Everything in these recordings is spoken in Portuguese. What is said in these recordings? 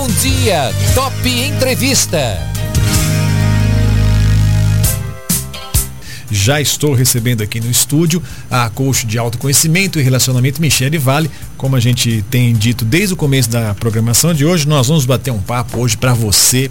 Bom dia, Top Entrevista. Já estou recebendo aqui no estúdio a coach de autoconhecimento e relacionamento Michele Vale. Como a gente tem dito desde o começo da programação de hoje, nós vamos bater um papo hoje para você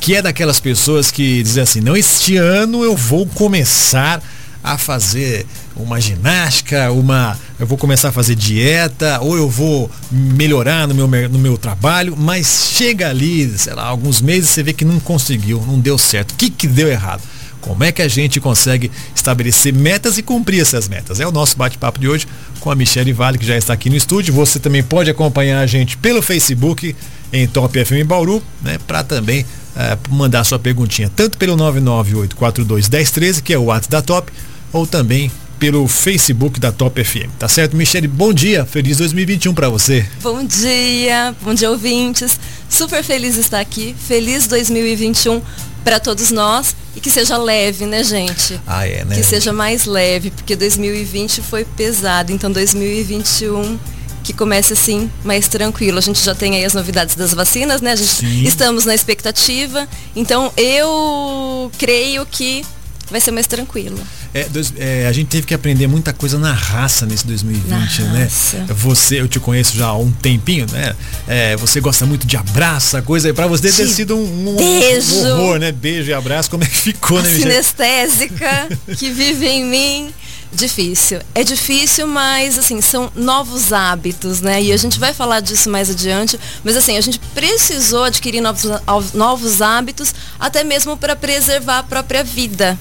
que é daquelas pessoas que dizem assim: "Não, este ano eu vou começar a fazer uma ginástica, uma eu vou começar a fazer dieta ou eu vou melhorar no meu, no meu trabalho, mas chega ali, sei lá, alguns meses você vê que não conseguiu, não deu certo. O que que deu errado? Como é que a gente consegue estabelecer metas e cumprir essas metas? É o nosso bate-papo de hoje com a Michelle Vale, que já está aqui no estúdio. Você também pode acompanhar a gente pelo Facebook em Top FM Bauru, né? Para também uh, mandar sua perguntinha, tanto pelo 998421013, que é o WhatsApp da Top, ou também pelo Facebook da Top FM. Tá certo, Michele? Bom dia, feliz 2021 para você. Bom dia, bom dia ouvintes. Super feliz de estar aqui. Feliz 2021 para todos nós e que seja leve, né, gente? Ah, é, né? Que seja mais leve, porque 2020 foi pesado, então 2021 que comece assim mais tranquilo. A gente já tem aí as novidades das vacinas, né? A gente Sim. estamos na expectativa. Então eu creio que vai ser mais tranquilo. É, dois, é, a gente teve que aprender muita coisa na raça nesse 2020, Na né? raça. Você, eu te conheço já há um tempinho, né? É, você gosta muito de abraço, a coisa aí pra você ter sido um, um- beijo. um horror, né? Beijo e abraço, como é que ficou, a né, sinestésica que vive em mim. Difícil. É difícil, mas assim, são novos hábitos, né? E a gente vai falar disso mais adiante. Mas assim, a gente precisou adquirir novos, novos hábitos, até mesmo para preservar a própria vida.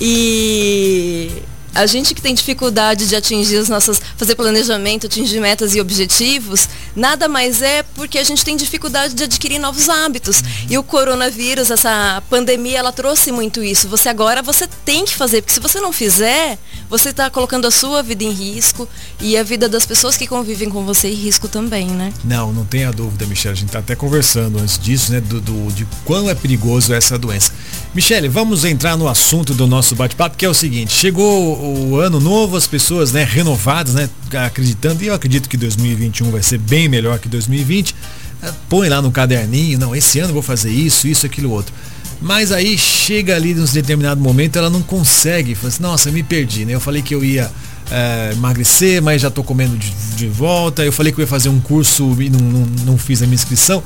E a gente que tem dificuldade de atingir as nossas, fazer planejamento, atingir metas e objetivos, nada mais é porque a gente tem dificuldade de adquirir novos hábitos. E o coronavírus, essa pandemia, ela trouxe muito isso. Você agora você tem que fazer, porque se você não fizer, você está colocando a sua vida em risco e a vida das pessoas que convivem com você em risco também, né? Não, não tenha dúvida, Michele. A gente tá até conversando antes disso, né? Do, do- de quão é perigoso essa doença. Michele, vamos entrar no assunto do nosso bate-papo, que é o seguinte: chegou o ano novo, as pessoas, né, renovadas, né, acreditando, e eu acredito que 2021 vai ser bem melhor que 2020. eh, Põe lá no caderninho, não, esse ano vou fazer isso, isso, aquilo, outro. Mas aí chega ali num determinado momento, ela não consegue. Fala assim, nossa, me perdi, né? Eu falei que eu ia eh, emagrecer, mas já tô comendo de, de volta. Eu falei que eu ia fazer um curso e não, não, não fiz a minha inscrição.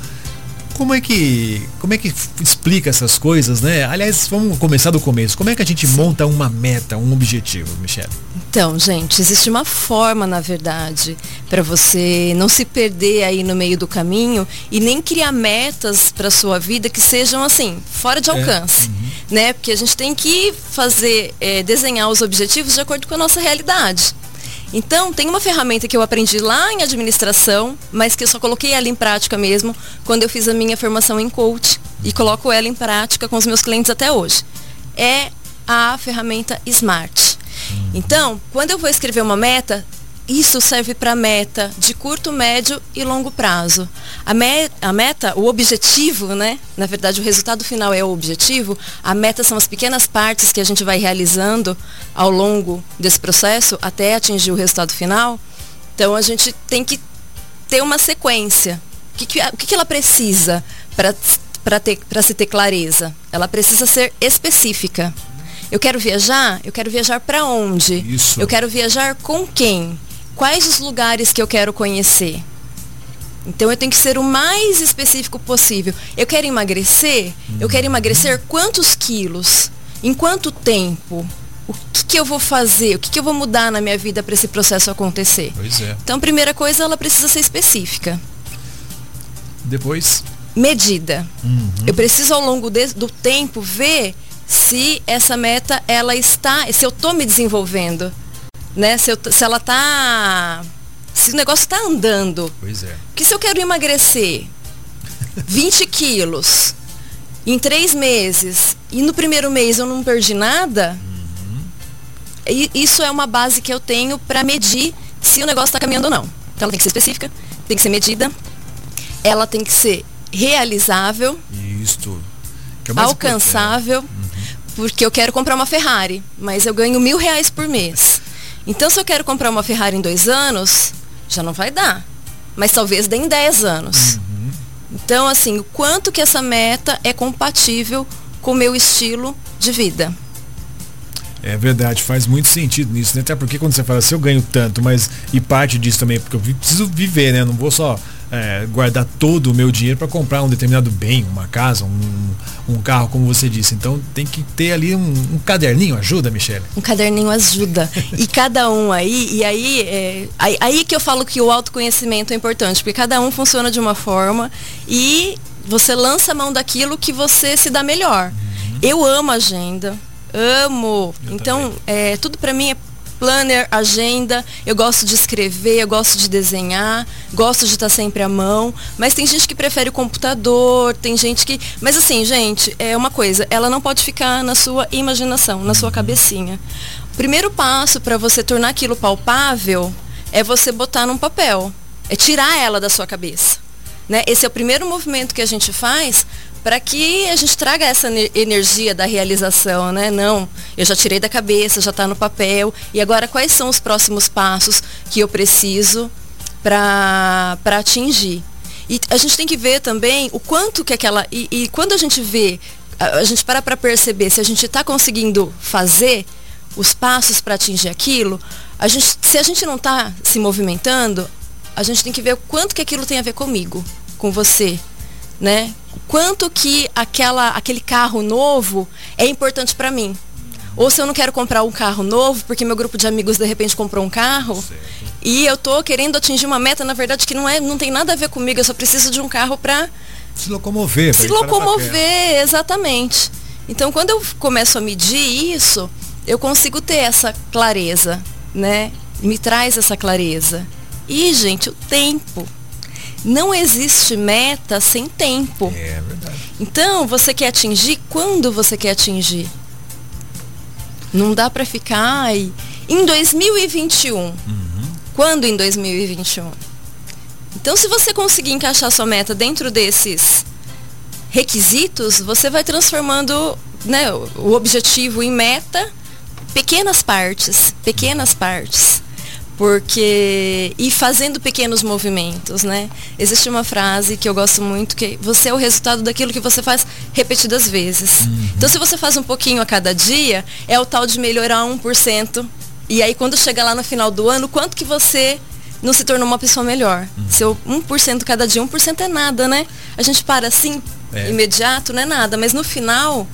Como é que como é que explica essas coisas, né? Aliás, vamos começar do começo. Como é que a gente monta uma meta, um objetivo, Michelle? Então, gente, existe uma forma, na verdade, para você não se perder aí no meio do caminho e nem criar metas para sua vida que sejam assim, fora de alcance, né? Porque a gente tem que fazer, eh, desenhar os objetivos de acordo com a nossa realidade. Então, tem uma ferramenta que eu aprendi lá em administração, mas que eu só coloquei ela em prática mesmo quando eu fiz a minha formação em coach e coloco ela em prática com os meus clientes até hoje. É a ferramenta Smart. Então, quando eu vou escrever uma meta, isso serve para meta de curto, médio e longo prazo. A, me- a meta, o objetivo, né? Na verdade, o resultado final é o objetivo. A meta são as pequenas partes que a gente vai realizando ao longo desse processo até atingir o resultado final. Então, a gente tem que ter uma sequência. O que, que, o que que ela precisa para se ter clareza? Ela precisa ser específica. Eu quero viajar? Eu quero viajar para onde? Isso. Eu quero viajar com quem? Quais os lugares que eu quero conhecer? Então eu tenho que ser o mais específico possível. Eu quero emagrecer? Eu quero emagrecer quantos quilos? Em quanto tempo? O que, que eu vou fazer? O que, que eu vou mudar na minha vida para esse processo acontecer? Pois é. Então, primeira coisa, ela precisa ser específica. Depois, Medida. Eu preciso ao longo de- do tempo ver se essa meta ela está, se eu estou me desenvolvendo, né? Se, eu se ela está, se o negócio está andando. pois é. Porque se eu quero emagrecer 20 quilos em três meses e no primeiro mês eu não perdi nada, i- isso é uma base que eu tenho para medir se o negócio está caminhando ou não. Então ela tem que ser específica, tem que ser medida, ela tem que ser realizável, Isto. É mais alcançável, porque eu quero comprar uma Ferrari, mas eu ganho mil reais por mês. Então, se eu quero comprar uma Ferrari em dois anos, já não vai dar. Mas talvez dê em 10 anos. Então, assim, o quanto que essa meta é compatível com o meu estilo de vida. É verdade, faz muito sentido nisso, né? Até porque quando você fala assim, eu ganho tanto, mas e parte disso também, porque eu preciso viver, né? Não vou só é, guardar todo o meu dinheiro para comprar um determinado bem, uma casa, um, um, carro, como você disse. Então tem que ter ali um, um caderninho, ajuda, Michele? Um caderninho ajuda. e cada um aí, e aí, é, aí, aí que eu falo que o autoconhecimento é importante, porque cada um funciona de uma forma e você lança a mão daquilo que você se dá melhor. Uhum. Eu amo agenda Amo. Eu então, é, tudo para mim é planner, agenda. Eu gosto de escrever, eu gosto de desenhar, gosto de estar sempre à mão. Mas tem gente que prefere o computador, tem gente que. Mas assim, gente, é uma coisa, ela não pode ficar na sua imaginação, na sua cabecinha. O primeiro passo para você tornar aquilo palpável é você botar num papel. É tirar ela da sua cabeça. Né? Esse é o primeiro movimento que a gente faz para que a gente traga essa energia da realização, né? Não, eu já tirei da cabeça, já está no papel, e agora quais são os próximos passos que eu preciso para atingir? E a gente tem que ver também o quanto que aquela. E, e quando a gente vê, a, gente para para perceber se a gente está conseguindo fazer os passos para atingir aquilo, a gente, se a gente não está se movimentando, a gente tem que ver o quanto que aquilo tem a ver comigo, com você, né? Quanto que aquela, aquele carro novo é importante para mim. Ou se eu não quero comprar um carro novo, porque meu grupo de amigos de repente comprou um carro, certo. e eu tô querendo atingir uma meta, na verdade, que não, é, não tem nada a ver comigo, eu só preciso de um carro para se locomover. Se locomover, exatamente. Então, quando eu começo a medir isso, eu consigo ter essa clareza, né? Me traz essa clareza. E, gente, o tempo. Não existe meta sem tempo. É verdade. Então, você quer atingir quando você quer atingir. Não dá para ficar aí. Em 2021. Uhum. Quando em 2021? Então, se você conseguir encaixar sua meta dentro desses requisitos, você vai transformando né, o objetivo em meta, pequenas partes, pequenas partes porque e fazendo pequenos movimentos, né? Existe uma frase que eu gosto muito que você é o resultado daquilo que você faz repetidas vezes. Uhum. Então se você faz um pouquinho a cada dia, é o tal de melhorar 1%. E aí quando chega lá no final do ano, quanto que você não se tornou uma pessoa melhor? Uhum. Seu 1% cada dia, 1% é nada, né? A gente para assim, é. imediato, não é nada, mas no final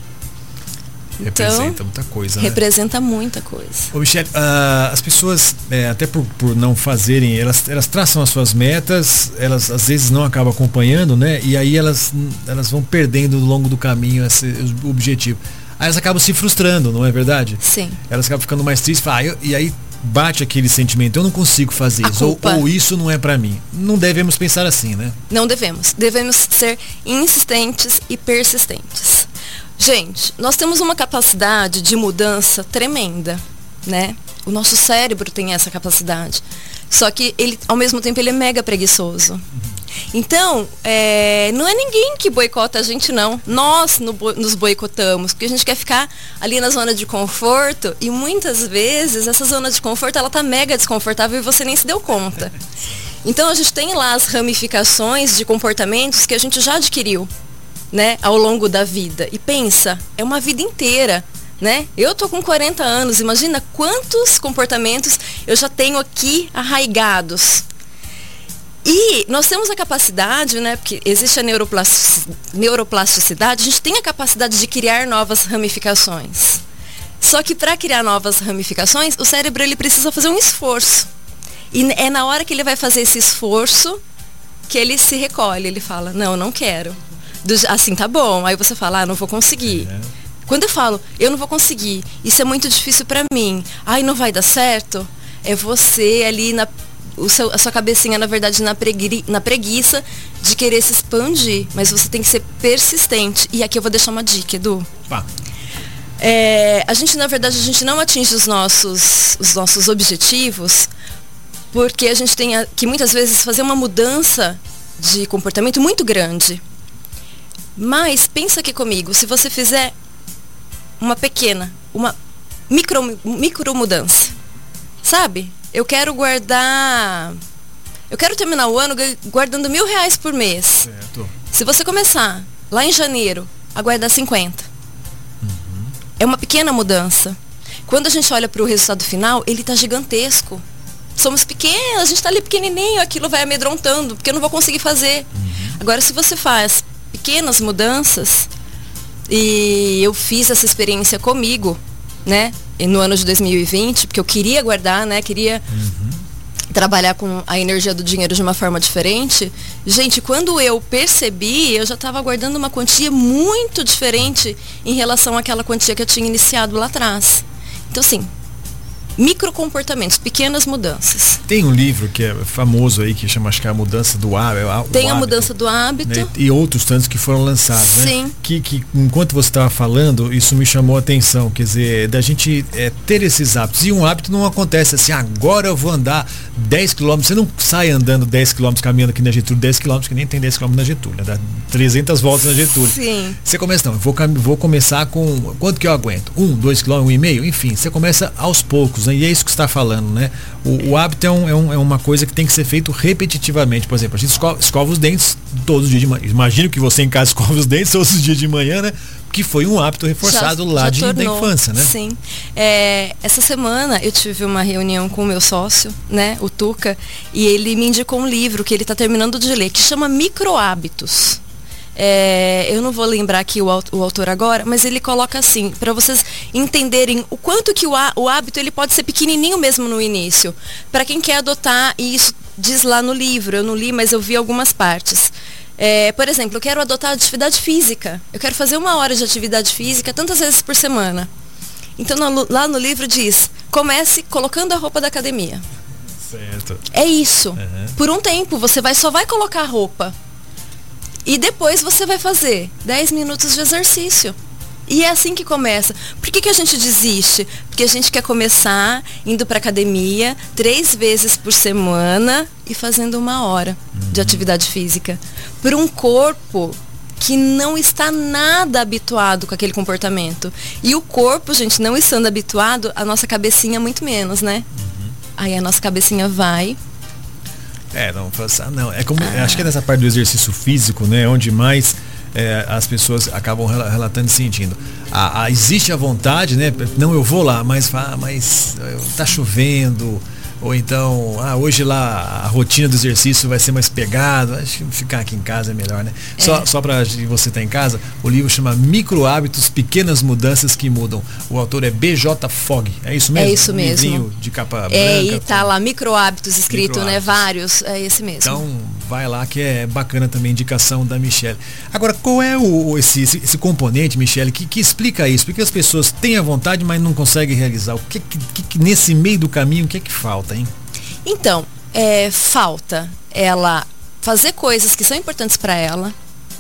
Representa então, muita coisa. Né? Representa muita coisa. Ô, Michele, uh, as pessoas, é, até por, por não fazerem, elas, elas traçam as suas metas, elas às vezes não acabam acompanhando, né? E aí elas, elas vão perdendo ao longo do caminho esse objetivo. Aí elas acabam se frustrando, não é verdade? Sim. Elas acabam ficando mais tristes, ah, eu, e aí bate aquele sentimento, eu não consigo fazer A isso, ou, ou, isso não é para mim. Não devemos pensar assim, né? Não devemos. Devemos ser insistentes e persistentes. Gente, nós temos uma capacidade de mudança tremenda, né? O nosso cérebro tem essa capacidade. Só que ele, ao mesmo tempo, ele é mega preguiçoso. Então, é, não é ninguém que boicota a gente, não. Nós no, nos boicotamos, porque a gente quer ficar ali na zona de conforto e muitas vezes essa zona de conforto ela tá mega desconfortável e você nem se deu conta. Então a gente tem lá as ramificações de comportamentos que a gente já adquiriu né, ao longo da vida. E pensa, é uma vida inteira. Né? Eu tô com 40 anos, imagina quantos comportamentos eu já tenho aqui arraigados. E nós temos a capacidade, né, porque existe a neuroplasticidade, a gente tem a capacidade de criar novas ramificações. Só que para criar novas ramificações, o cérebro ele precisa fazer um esforço. E é na hora que ele vai fazer esse esforço que ele se recolhe, ele fala: "Não, não quero" do, assim, tá bom. Aí você fala, ah, não vou conseguir. É. Quando eu falo, eu não vou conseguir, isso é muito difícil para mim, ai, não vai dar certo, é você ali na. O seu, a sua cabecinha, na verdade, na, pregui, na preguiça de querer se expandir. Mas você tem que ser persistente. E aqui eu vou deixar uma dica, Edu. É, a gente, na verdade, a gente não atinge os nossos, os nossos objetivos porque a gente tem que muitas vezes fazer uma mudança de comportamento muito grande. Mas pensa aqui comigo, se você fizer uma pequena, uma micro, micro mudança, sabe? Eu quero guardar. Eu quero terminar o ano guardando mil reais por mês. Certo. Se você começar lá em janeiro a guardar 50, uhum. é uma pequena mudança. Quando a gente olha para o resultado final, ele está gigantesco. Somos pequenos, a gente está ali pequenininho, aquilo vai amedrontando, porque eu não vou conseguir fazer. Uhum. Agora, se você faz pequenas mudanças, e eu fiz essa experiência comigo, né? No ano de 2020, porque eu queria guardar, né? Queria uhum. trabalhar com a energia do dinheiro de uma forma diferente. Gente, quando eu percebi, eu já estava guardando uma quantia muito diferente em relação àquela quantia que eu tinha iniciado lá atrás. Então, assim, microcomportamentos, pequenas mudanças. Tem um livro que é famoso aí, que chama, acho que é a mudança do hábito. Tem a mudança do hábito. Né? E outros tantos que foram lançados, né? Sim. Né? Que, que enquanto você estava falando, isso me chamou a atenção, quer dizer, da gente é, ter esses hábitos. E um hábito não acontece assim, agora eu vou andar 10 quilômetros, você não sai andando 10 quilômetros, caminhando aqui na Getúlio, 10 quilômetros, que nem tem 10 quilômetros na Getúlio, né? dá 300 voltas na Getúlio. Sim. Você começa, não, vou, vou começar com, quanto que eu aguento? Um, dois quilômetros, um e meio? Enfim, você começa aos poucos, né? E é isso que você está falando, né? O, o hábito é, um, é, um, é, uma coisa que tem que ser feito repetitivamente. Por exemplo, a gente escova, escova os dentes todos os dias de manhã. Imagino que você em casa escova os dentes todos os dias de manhã, né? que foi um hábito reforçado já, lá já de, tornou, da infância, né? Sim. É, essa semana eu tive uma reunião com o meu sócio, né, o Tuca, e ele me indicou um livro que ele está terminando de ler, que chama Micro Hábitos. É, eu não vou lembrar aqui o, o, autor agora, mas ele coloca assim, para vocês entenderem o quanto que o, o hábito ele pode ser pequenininho mesmo no início. Para quem quer adotar, e isso diz lá no livro, eu não li, mas eu vi algumas partes. É, por exemplo, eu quero adotar atividade física. Eu quero fazer uma hora de atividade física tantas vezes por semana. Então no, lá no livro diz, comece colocando a roupa da academia. Certo. É isso. Uhum. Por um tempo, você vai, só vai colocar a roupa. E depois você vai fazer 10 minutos de exercício. E é assim que começa. Por que, que a gente desiste? Porque a gente quer começar indo para academia três vezes por semana e fazendo uma hora uhum. de atividade física. Por um corpo que não está nada habituado com aquele comportamento. E o corpo, gente, não estando habituado, a nossa cabecinha muito menos, né? Uhum. Aí a nossa cabecinha vai é, não, não. É como, ah. Acho que é nessa parte do exercício físico, né? Onde mais é, as pessoas acabam relatando e sentindo. Ah, ah, existe a vontade, né? Não, eu vou lá, mas, ah, mas tá chovendo ou então, ah, hoje lá a rotina do exercício vai ser mais pegada, acho que ficar aqui em casa é melhor, né? É. Só, só para você estar tá em casa, o livro chama Micro Hábitos, Pequenas Mudanças que Mudam. O autor é BJ Fog, é isso mesmo? É isso mesmo. Livrinho de capa branca. É, e tá lá, Micro Hábitos escrito, micro né? Vários, é esse mesmo. Então, vai lá que é bacana também, indicação da Michelle. Agora, qual é o, esse, esse, esse componente, Michelle, que, que explica isso? Porque as pessoas têm a vontade, mas não conseguem realizar. O que, que, que nesse meio do caminho, o que é que falta, hein? Então, é, falta ela fazer coisas que são importantes para ela,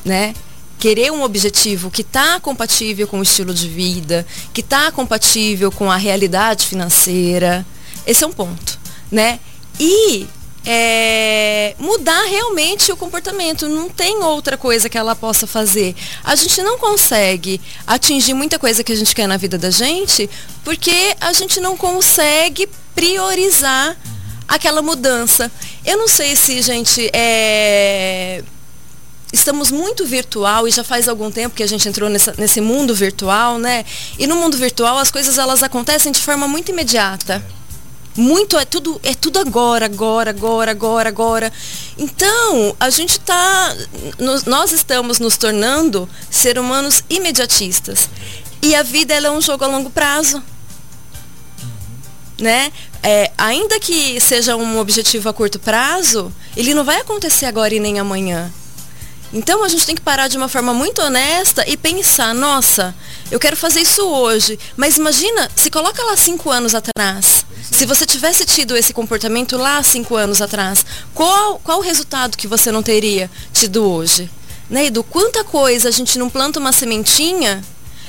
né? Querer um objetivo que está compatível com o estilo de vida, que está compatível com a realidade financeira. Esse é um ponto, né? E é, mudar realmente o comportamento. Não tem outra coisa que ela possa fazer. A gente não consegue atingir muita coisa que a gente quer na vida da gente porque a gente não consegue priorizar aquela mudança. Eu não sei se, gente, é... estamos muito virtual e já faz algum tempo que a gente entrou nessa, nesse mundo virtual, né? E no mundo virtual as coisas elas acontecem de forma muito imediata. Muito, é tudo, é tudo agora, agora, agora, agora, agora. Então, a gente está. Nós estamos nos tornando ser humanos imediatistas. E a vida ela é um jogo a longo prazo né? É, ainda que seja um objetivo a curto prazo, ele não vai acontecer agora e nem amanhã. Então a gente tem que parar de uma forma muito honesta e pensar, nossa, eu quero fazer isso hoje, mas imagina, se coloca lá cinco anos atrás. Se você tivesse tido esse comportamento lá cinco anos atrás, qual, qual o resultado que você não teria tido hoje? Né, Edu? Quanta coisa a gente não planta uma sementinha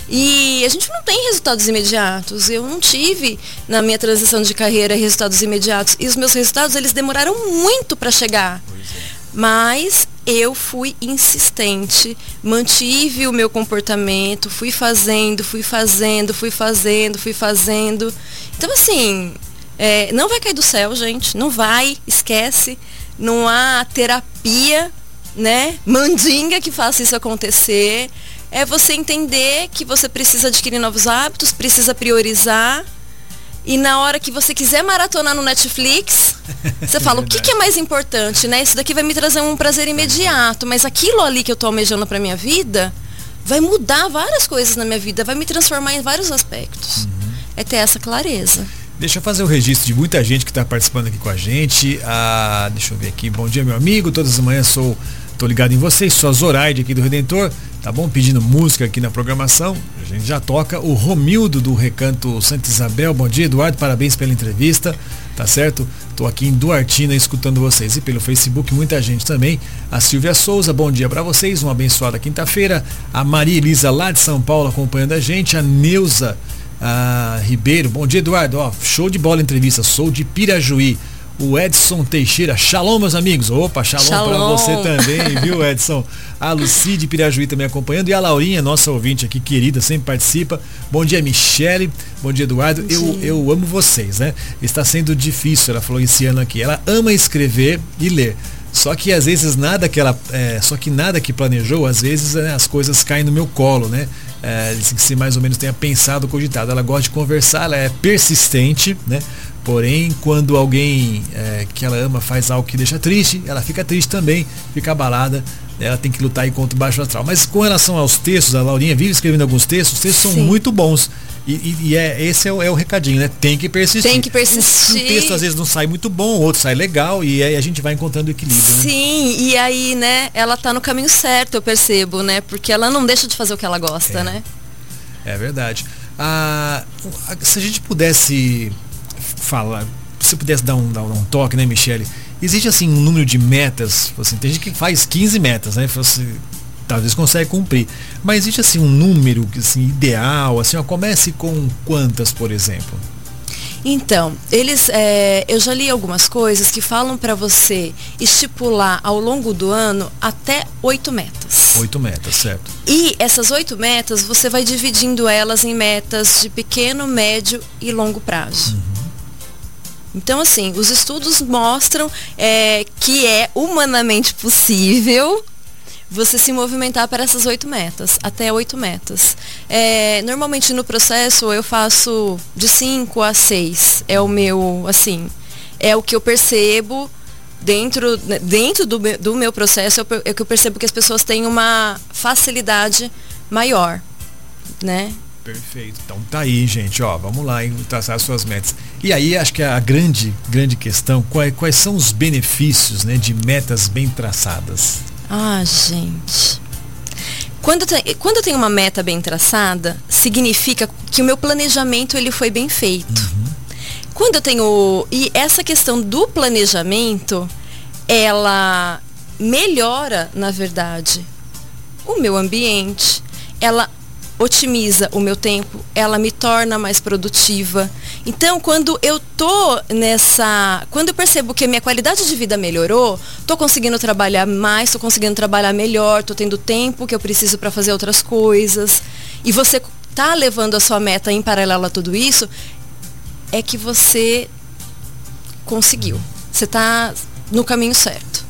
e a gente não tem resultados imediatos. Eu não tive na minha transição de carreira resultados imediatos. E os meus resultados, eles demoraram muito para chegar. É. Mas eu fui insistente, mantive o meu comportamento, fui fazendo, fui fazendo, fui fazendo, fui fazendo. Então, assim, é, não vai cair do céu, gente. Não vai, esquece. Não há terapia né, mandinga que faça isso acontecer. É você entender que você precisa adquirir novos hábitos, precisa priorizar. E na hora que você quiser maratonar no Netflix, você fala, o que, que, é mais importante, né? Isso daqui vai me trazer um prazer imediato, mas aquilo ali que eu tô almejando pra minha vida vai mudar várias coisas na minha vida, vai me transformar em vários aspectos. Uhum. É ter essa clareza. Deixa eu fazer o registro de muita gente que está participando aqui com a gente. Ah, deixa eu ver aqui. Bom dia, meu amigo. Todas as manhãs sou Tô ligado em vocês, sou a Zoraide aqui do Redentor, tá bom? Pedindo música aqui na programação. A gente já toca o Romildo do Recanto Santa Isabel. Bom dia, Eduardo, parabéns pela entrevista, tá certo? Tô aqui em Duartina escutando vocês e pelo Facebook muita gente também. A Silvia Souza, bom dia para vocês, uma abençoada quinta-feira. A Maria Elisa lá de São Paulo acompanhando a gente. A Neuza a Ribeiro, bom dia, Eduardo. Ó, show de bola entrevista, sou de Pirajuí o Edson Teixeira. Shalom, meus amigos. Opa, shalom, shalom. para você também, viu, Edson? A Luci de Pirajuí também acompanhando. E a Laurinha, nossa ouvinte aqui, querida, sempre participa. Bom dia, Michele. Bom dia, Eduardo. Bom eu, dia. eu amo vocês, né? Está sendo difícil, ela falou esse ano aqui. Ela ama escrever e ler. Só que às vezes nada que ela. É, só que nada que planejou, às vezes né, as coisas caem no meu colo, né? É, se mais ou menos tenha pensado, cogitado. Ela gosta de conversar, ela é persistente, né? Porém, quando alguém é, que ela ama faz algo que deixa triste, ela fica triste também, fica abalada, ela tem que lutar contra o baixo astral. Mas com relação aos textos, a Laurinha vive escrevendo alguns textos, os textos Sim. são muito bons. E, e, e, é, esse é o, é o, recadinho, né? Tem que persistir. Tem que persistir. Um, um texto às vezes não sai muito bom, outro sai legal, e aí a gente vai encontrando equilíbrio. Né? Sim, e aí, né, ela tá no caminho certo, eu percebo, né? Porque ela não deixa de fazer o que ela gosta, é. né? É verdade. Ah, se a gente pudesse falar, se pudesse dar um, dar um toque, né, Michele? Existe assim um número de metas, assim, tem gente que faz 15 metas, né? Você, talvez consegue cumprir. Mas existe assim um número assim, ideal, assim, ó, comece com quantas, por exemplo? Então, eles, é, eu já li algumas coisas que falam para você estipular ao longo do ano até oito metas. Oito metas, certo. E essas oito metas, você vai dividindo elas em metas de pequeno, médio e longo prazo. Uhum. Então, assim, os estudos mostram é, que é humanamente possível você se movimentar para essas oito metas, até oito metas. É, normalmente no processo eu faço de cinco a seis. É o meu, assim, é o que eu percebo dentro, dentro do, do meu processo, é que eu percebo que as pessoas têm uma facilidade maior, né? Perfeito. Então tá aí, gente, ó, vamos lá em traçar as suas metas. E aí acho que a grande, grande questão, quais, quais são os benefícios, né, de metas bem traçadas? Ah, gente. Quando, quando eu tenho uma meta bem traçada, significa que o meu planejamento ele foi bem feito. Uhum. Quando eu tenho e essa questão do planejamento, ela melhora, na verdade, o meu ambiente, ela otimiza o meu tempo, ela me torna mais produtiva. Então, quando eu tô nessa, quando eu percebo que a minha qualidade de vida melhorou, tô conseguindo trabalhar mais, tô conseguindo trabalhar melhor, tô tendo tempo que eu preciso para fazer outras coisas. E você tá levando a sua meta em paralelo a tudo isso, é que você conseguiu. Você tá no caminho certo.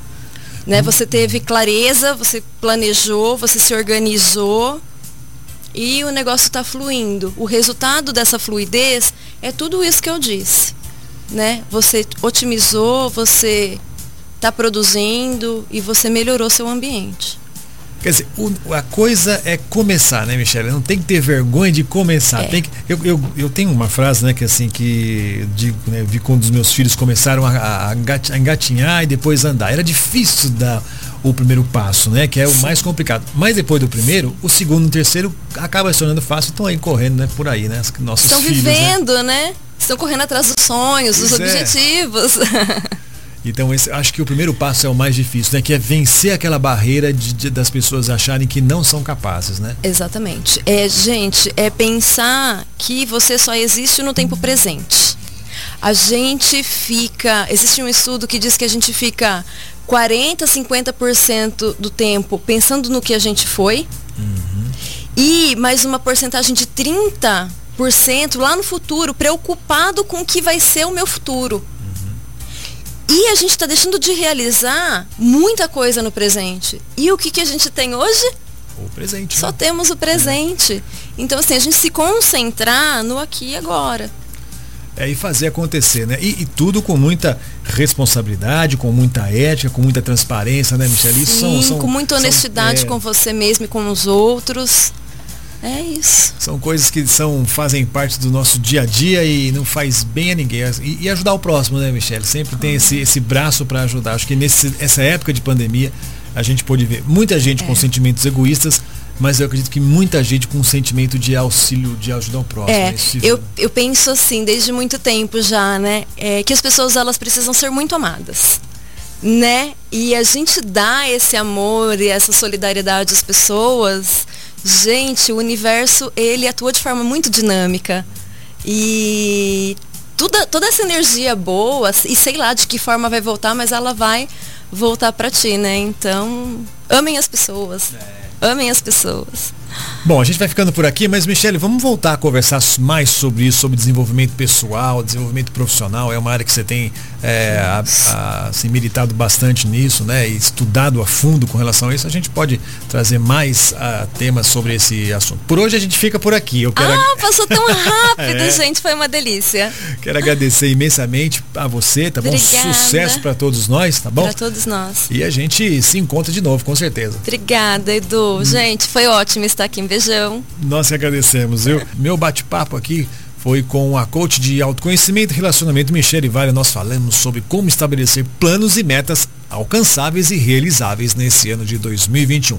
Né? Você teve clareza, você planejou, você se organizou e o negócio está fluindo. O resultado dessa fluidez é tudo isso que eu disse. Né? Você otimizou, você está produzindo e você melhorou seu ambiente. Quer dizer, o, a coisa é começar, né, Michelle? Não tem que ter vergonha de começar. É. Tem que, eu, eu, eu tenho uma frase, né, que assim, que digo, né, vi quando os meus filhos começaram a, a, engatinhar e depois andar. Era difícil dar o primeiro passo, né? Que é o mais complicado. Mas depois do primeiro, o segundo e o terceiro acaba se tornando fácil, estão aí correndo, né? Por aí, né? Nossos Estão filhos, né? vivendo, né? né? Estão correndo atrás dos sonhos, dos é. objetivos. Então, esse, acho que o primeiro passo é o mais difícil, né? Que é vencer aquela barreira de, de, das pessoas acharem que não são capazes, né? Exatamente. É, gente, é pensar que você só existe no tempo presente. A gente fica. Existe um estudo que diz que a gente fica 40, 50% do tempo pensando no que a gente foi. Uhum. E mais uma porcentagem de 30% lá no futuro, preocupado com o que vai ser o meu futuro. E a gente está deixando de realizar muita coisa no presente. E o que, que a gente tem hoje? O presente. Só né? temos o presente. É. Então, assim, a gente se concentrar no aqui e agora. É, e fazer acontecer, né? E, e, tudo com muita responsabilidade, com muita ética, com muita transparência, né, Michelle? Sim, são, são, com muita honestidade são, é... com você mesmo e com os outros. É isso. São coisas que são, fazem parte do nosso dia a dia e não faz bem a ninguém. E, e ajudar o próximo, né, Michelle? Sempre tem esse, esse braço para ajudar. Acho que nessa época de pandemia a gente pôde ver muita gente é. com sentimentos egoístas, mas eu acredito que muita gente com um sentimento de auxílio, de ajudar o próximo. É, eu, eu penso assim, desde muito tempo já, né? É, que as pessoas elas precisam ser muito amadas né? E a gente dá esse amor e essa solidariedade às pessoas Gente, o universo, ele atua de forma muito dinâmica. E toda, toda essa energia boa, e sei lá de que forma vai voltar, mas ela vai voltar para ti, né? Então, amem as pessoas. É. Amem as pessoas. Bom, a gente vai ficando por aqui, mas Michele, vamos voltar a conversar mais sobre isso, sobre desenvolvimento pessoal, desenvolvimento profissional. É uma área que você tem é, a, a, assim, militado bastante nisso, né? E estudado a fundo com relação a isso. A gente pode trazer mais a, temas sobre esse assunto. Por hoje a gente fica por aqui. Eu quero... Ah, passou tão rápido, é. gente. Foi uma delícia. Quero agradecer imensamente a você, tá bom? Obrigada. Sucesso para todos nós, tá bom? Para todos nós. E a gente se encontra de novo, com certeza. Obrigada, Edu. Hum. Gente, foi ótimo estar aqui. Um beijão. Nós que agradecemos, viu? Meu bate-papo aqui foi com a coach de autoconhecimento e relacionamento Michele Vale. Nós falamos sobre como estabelecer planos e metas alcançáveis e realizáveis nesse ano de 2021.